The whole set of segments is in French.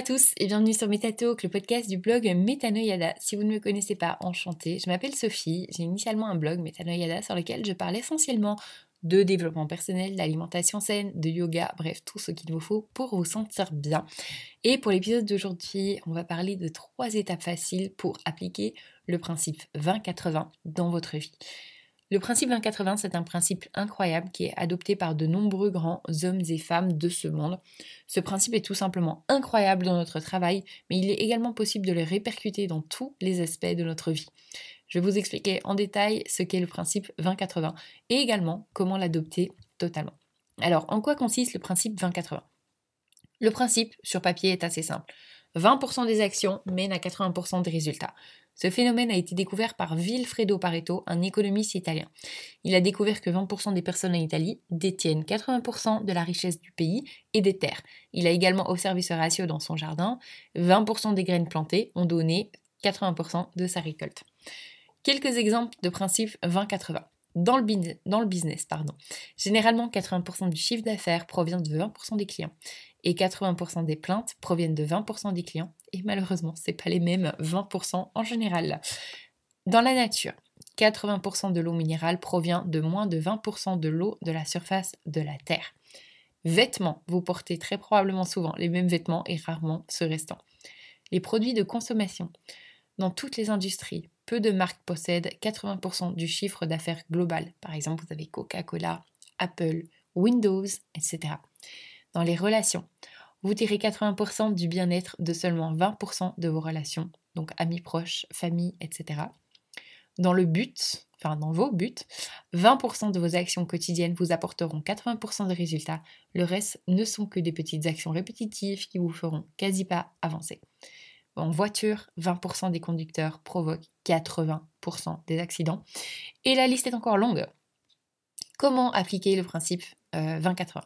Hello à tous et bienvenue sur MetaTalk, le podcast du blog Metanoyada. Si vous ne me connaissez pas, enchantée. Je m'appelle Sophie, j'ai initialement un blog Metanoyada sur lequel je parle essentiellement de développement personnel, d'alimentation saine, de yoga, bref, tout ce qu'il vous faut pour vous sentir bien. Et pour l'épisode d'aujourd'hui, on va parler de trois étapes faciles pour appliquer le principe 20-80 dans votre vie. Le principe 20-80, c'est un principe incroyable qui est adopté par de nombreux grands hommes et femmes de ce monde. Ce principe est tout simplement incroyable dans notre travail, mais il est également possible de le répercuter dans tous les aspects de notre vie. Je vais vous expliquer en détail ce qu'est le principe 20-80 et également comment l'adopter totalement. Alors, en quoi consiste le principe 20-80 Le principe, sur papier, est assez simple. 20% des actions mènent à 80% des résultats. Ce phénomène a été découvert par Vilfredo Pareto, un économiste italien. Il a découvert que 20% des personnes en Italie détiennent 80% de la richesse du pays et des terres. Il a également observé ce ratio dans son jardin. 20% des graines plantées ont donné 80% de sa récolte. Quelques exemples de principes 20-80. Dans le, dans le, business, pardon. Généralement, 80% du chiffre d'affaires provient de 20% des clients et 80% des plaintes proviennent de 20% des clients et malheureusement, ce pas les mêmes 20% en général. Dans la nature, 80% de l'eau minérale provient de moins de 20% de l'eau de la surface de la Terre. Vêtements, vous portez très probablement souvent les mêmes vêtements et rarement ce restant. Les produits de consommation. Dans toutes les industries, peu de marques possèdent 80% du chiffre d'affaires global. Par exemple, vous avez Coca-Cola, Apple, Windows, etc dans les relations. Vous tirez 80% du bien-être de seulement 20% de vos relations, donc amis proches, famille, etc. Dans le but, enfin dans vos buts, 20% de vos actions quotidiennes vous apporteront 80% de résultats. Le reste ne sont que des petites actions répétitives qui vous feront quasi pas avancer. En voiture, 20% des conducteurs provoquent 80% des accidents. Et la liste est encore longue. Comment appliquer le principe 20-80 euh,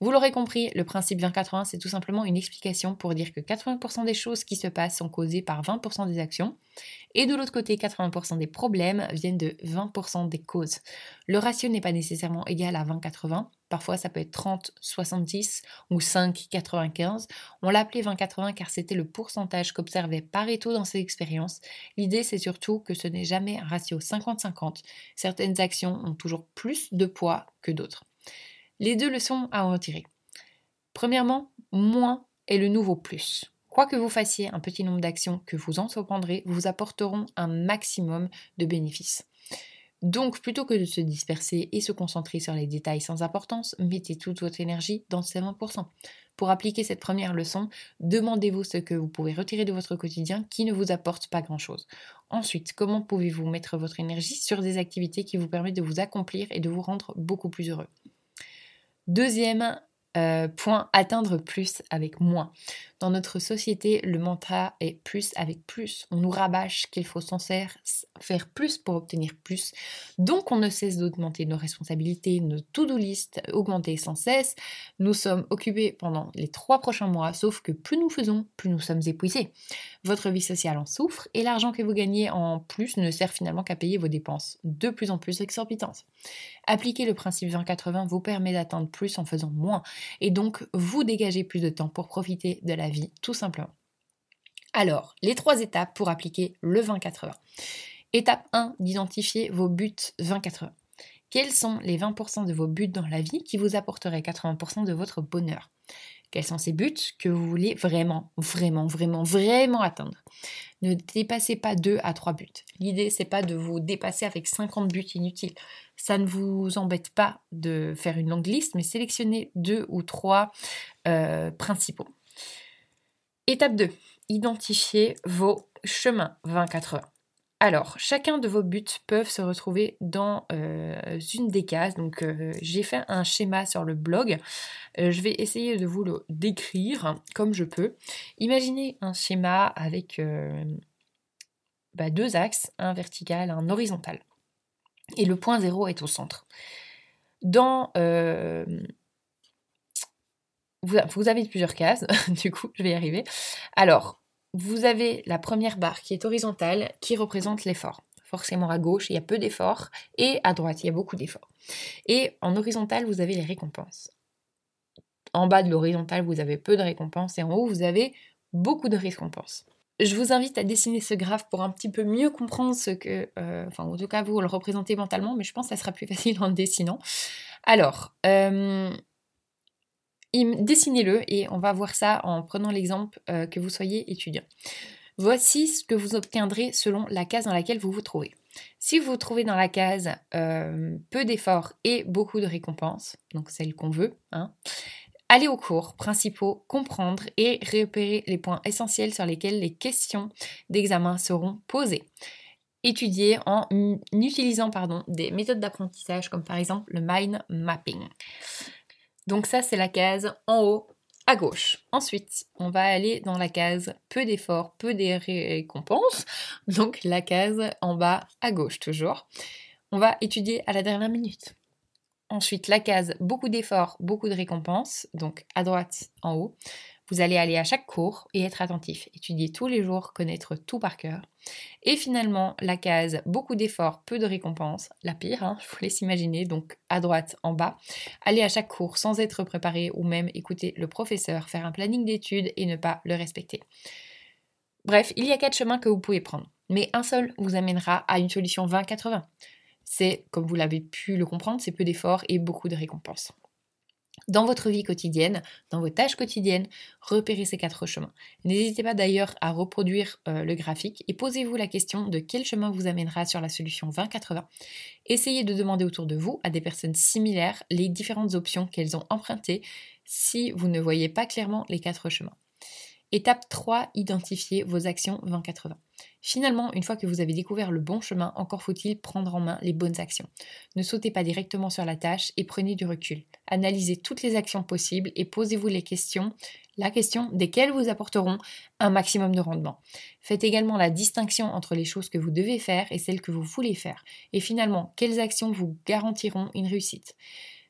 vous l'aurez compris, le principe 20-80, c'est tout simplement une explication pour dire que 80% des choses qui se passent sont causées par 20% des actions, et de l'autre côté, 80% des problèmes viennent de 20% des causes. Le ratio n'est pas nécessairement égal à 20-80, parfois ça peut être 30-70 ou 5-95. On l'appelait 20-80 car c'était le pourcentage qu'observait Pareto dans ses expériences. L'idée c'est surtout que ce n'est jamais un ratio 50-50. Certaines actions ont toujours plus de poids que d'autres. Les deux leçons à en retirer. Premièrement, moins est le nouveau plus. Quoi que vous fassiez, un petit nombre d'actions que vous entreprendrez vous apporteront un maximum de bénéfices. Donc, plutôt que de se disperser et se concentrer sur les détails sans importance, mettez toute votre énergie dans ces 20%. Pour appliquer cette première leçon, demandez-vous ce que vous pouvez retirer de votre quotidien qui ne vous apporte pas grand-chose. Ensuite, comment pouvez-vous mettre votre énergie sur des activités qui vous permettent de vous accomplir et de vous rendre beaucoup plus heureux? Deuxième euh, point, atteindre plus avec moins. Dans notre société, le mantra est plus avec plus. On nous rabâche qu'il faut cesse faire plus pour obtenir plus. Donc on ne cesse d'augmenter nos responsabilités, nos to-do list, augmenter sans cesse. Nous sommes occupés pendant les trois prochains mois, sauf que plus nous faisons, plus nous sommes épuisés. Votre vie sociale en souffre et l'argent que vous gagnez en plus ne sert finalement qu'à payer vos dépenses de plus en plus exorbitantes. Appliquer le principe 20-80 vous permet d'atteindre plus en faisant moins et donc vous dégagez plus de temps pour profiter de la vie tout simplement. Alors, les trois étapes pour appliquer le 20-80. Étape 1, d'identifier vos buts 20-80. Quels sont les 20% de vos buts dans la vie qui vous apporteraient 80% de votre bonheur? Quels sont ces buts que vous voulez vraiment, vraiment, vraiment, vraiment atteindre Ne dépassez pas 2 à 3 buts. L'idée, c'est pas de vous dépasser avec 50 buts inutiles. Ça ne vous embête pas de faire une longue liste, mais sélectionnez 2 ou 3 euh, principaux. Étape 2. Identifiez vos chemins 20-80. Alors, chacun de vos buts peuvent se retrouver dans euh, une des cases. Donc, euh, j'ai fait un schéma sur le blog. Euh, je vais essayer de vous le décrire comme je peux. Imaginez un schéma avec bah, deux axes, un vertical, un horizontal. Et le point zéro est au centre. Dans vous, avez plusieurs cases, du coup, je vais y arriver. Alors, vous avez la première barre qui est horizontale, qui représente l'effort. Forcément à gauche, il y a peu d'efforts, et à droite, il y a beaucoup d'efforts. Et en horizontal, vous avez les récompenses. En bas de l'horizontale, vous avez peu de récompenses et en haut, vous avez beaucoup de récompenses. Je vous invite à dessiner ce graphe pour un petit peu mieux comprendre ce que, euh, enfin en tout cas vous le représentez mentalement, mais je pense que ça sera plus facile en le dessinant. Alors, euh, dessinez-le et on va voir ça en prenant l'exemple euh, que vous soyez étudiant. Voici ce que vous obtiendrez selon la case dans laquelle vous vous trouvez. Si vous vous trouvez dans la case peu d'efforts et beaucoup de récompenses, donc celle qu'on veut, hein, Aller aux cours principaux, comprendre et repérer les points essentiels sur lesquels les questions d'examen seront posées. Étudier en utilisant pardon, des méthodes d'apprentissage comme par exemple le mind mapping. Donc ça c'est la case en haut à gauche. Ensuite, on va aller dans la case peu d'efforts, peu de récompenses. Donc la case en bas à gauche toujours. On va étudier à la dernière minute. Ensuite, la case beaucoup d'efforts, beaucoup de récompenses, donc à droite en haut. Vous allez aller à chaque cours et être attentif, étudier tous les jours, connaître tout par cœur. Et finalement, la case beaucoup d'efforts, peu de récompenses, la pire, hein, je vous laisse imaginer, donc à droite en bas. Aller à chaque cours sans être préparé ou même écouter le professeur, faire un planning d'études et ne pas le respecter. Bref, il y a quatre chemins que vous pouvez prendre, mais un seul vous amènera à une solution 20-80 c'est, comme vous l'avez pu le comprendre, c'est peu d'efforts et beaucoup de récompenses. Dans votre vie quotidienne, dans vos tâches quotidiennes, repérez ces quatre chemins. N'hésitez pas d'ailleurs à reproduire euh, le graphique et posez-vous la question de quel chemin vous amènera sur la solution 20-80. Essayez de demander autour de vous à des personnes similaires les différentes options qu'elles ont empruntées si vous ne voyez pas clairement les quatre chemins. Étape 3, identifiez vos actions 20-80. Finalement, une fois que vous avez découvert le bon chemin, encore faut-il prendre en main les bonnes actions. Ne sautez pas directement sur la tâche et prenez du recul. Analysez toutes les actions possibles et posez-vous les questions, la question desquelles vous apporteront un maximum de rendement. Faites également la distinction entre les choses que vous devez faire et celles que vous voulez faire. Et finalement, quelles actions vous garantiront une réussite?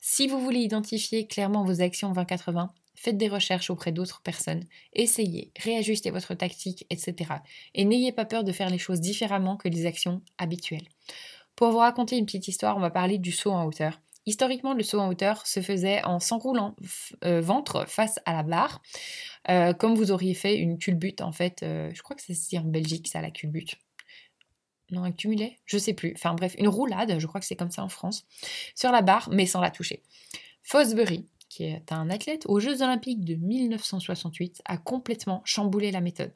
Si vous voulez identifier clairement vos actions 20-80, faites des recherches auprès d'autres personnes, essayez, réajustez votre tactique, etc. Et n'ayez pas peur de faire les choses différemment que les actions habituelles. Pour vous raconter une petite histoire, on va parler du saut en hauteur. Historiquement, le saut en hauteur se faisait en s'enroulant euh, ventre face à la barre, euh, comme vous auriez fait une culbute en fait. Euh, je crois que c'est se dit en Belgique, ça la culbute. Non, un cumulé Je sais plus. Enfin bref, une roulade, je crois que c'est comme ça en France, sur la barre, mais sans la toucher. Fosbury, qui est un athlète aux Jeux olympiques de 1968, a complètement chamboulé la méthode.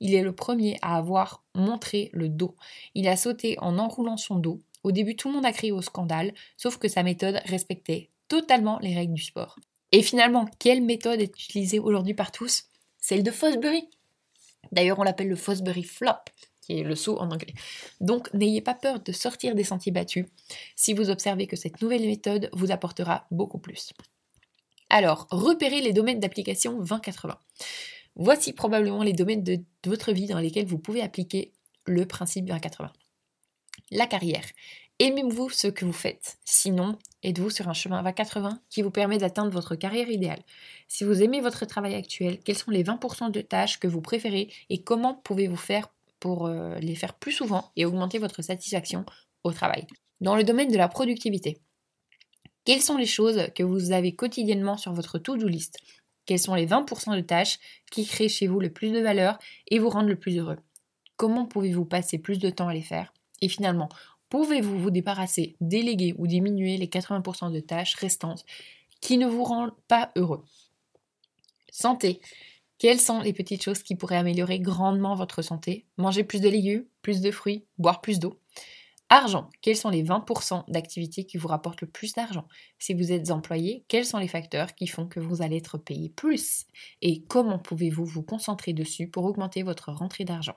Il est le premier à avoir montré le dos. Il a sauté en enroulant son dos. Au début, tout le monde a crié au scandale, sauf que sa méthode respectait totalement les règles du sport. Et finalement, quelle méthode est utilisée aujourd'hui par tous? Celle de Fosbury. D'ailleurs, on l'appelle le Fosbury Flop, qui est le saut en anglais. Donc, n'ayez pas peur de sortir des sentiers battus si vous observez que cette nouvelle méthode vous apportera beaucoup plus. Alors, repérez les domaines d'application 2080. Voici probablement les domaines de, votre vie dans lesquels vous pouvez appliquer le principe 2080. La carrière. Aimez-vous ce que vous faites? Sinon, êtes-vous sur un chemin 2080 qui vous permet d'atteindre votre carrière idéale? Si vous aimez votre travail actuel, quels sont les 20% de tâches que vous préférez et comment pouvez-vous faire pour euh, les faire plus souvent et augmenter votre satisfaction au travail? Dans le domaine de la productivité, quelles sont les choses que vous avez quotidiennement sur votre to-do list? Quels sont les 20% de tâches qui créent chez vous le plus de valeur et vous rendent le plus heureux? Comment pouvez-vous passer plus de temps à les faire? Et finalement, pouvez-vous vous débarrasser, déléguer ou diminuer les 80% de tâches restantes qui ne vous rendent pas heureux? Santé. Quelles sont les petites choses qui pourraient améliorer grandement votre santé? Manger plus de légumes, plus de fruits, boire plus d'eau? Argent, quels sont les 20% d'activités qui vous rapportent le plus d'argent? Si vous êtes employé, quels sont les facteurs qui font que vous allez être payé plus? Et comment pouvez-vous vous concentrer dessus pour augmenter votre rentrée d'argent?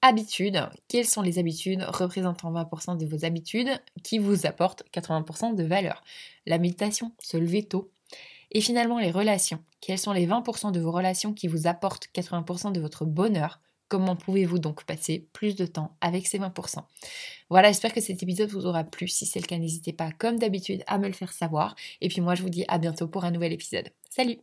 Habitudes, quelles sont les habitudes représentant 20% de vos habitudes qui vous apportent 80% de valeur? La méditation, se lever tôt. Et finalement, les relations, quels sont les 20% de vos relations qui vous apportent 80% de votre bonheur? Comment pouvez-vous donc passer plus de temps avec ces 20% Voilà, j'espère que cet épisode vous aura plu. Si c'est le cas, n'hésitez pas, comme d'habitude, à me le faire savoir. Et puis moi, je vous dis à bientôt pour un nouvel épisode. Salut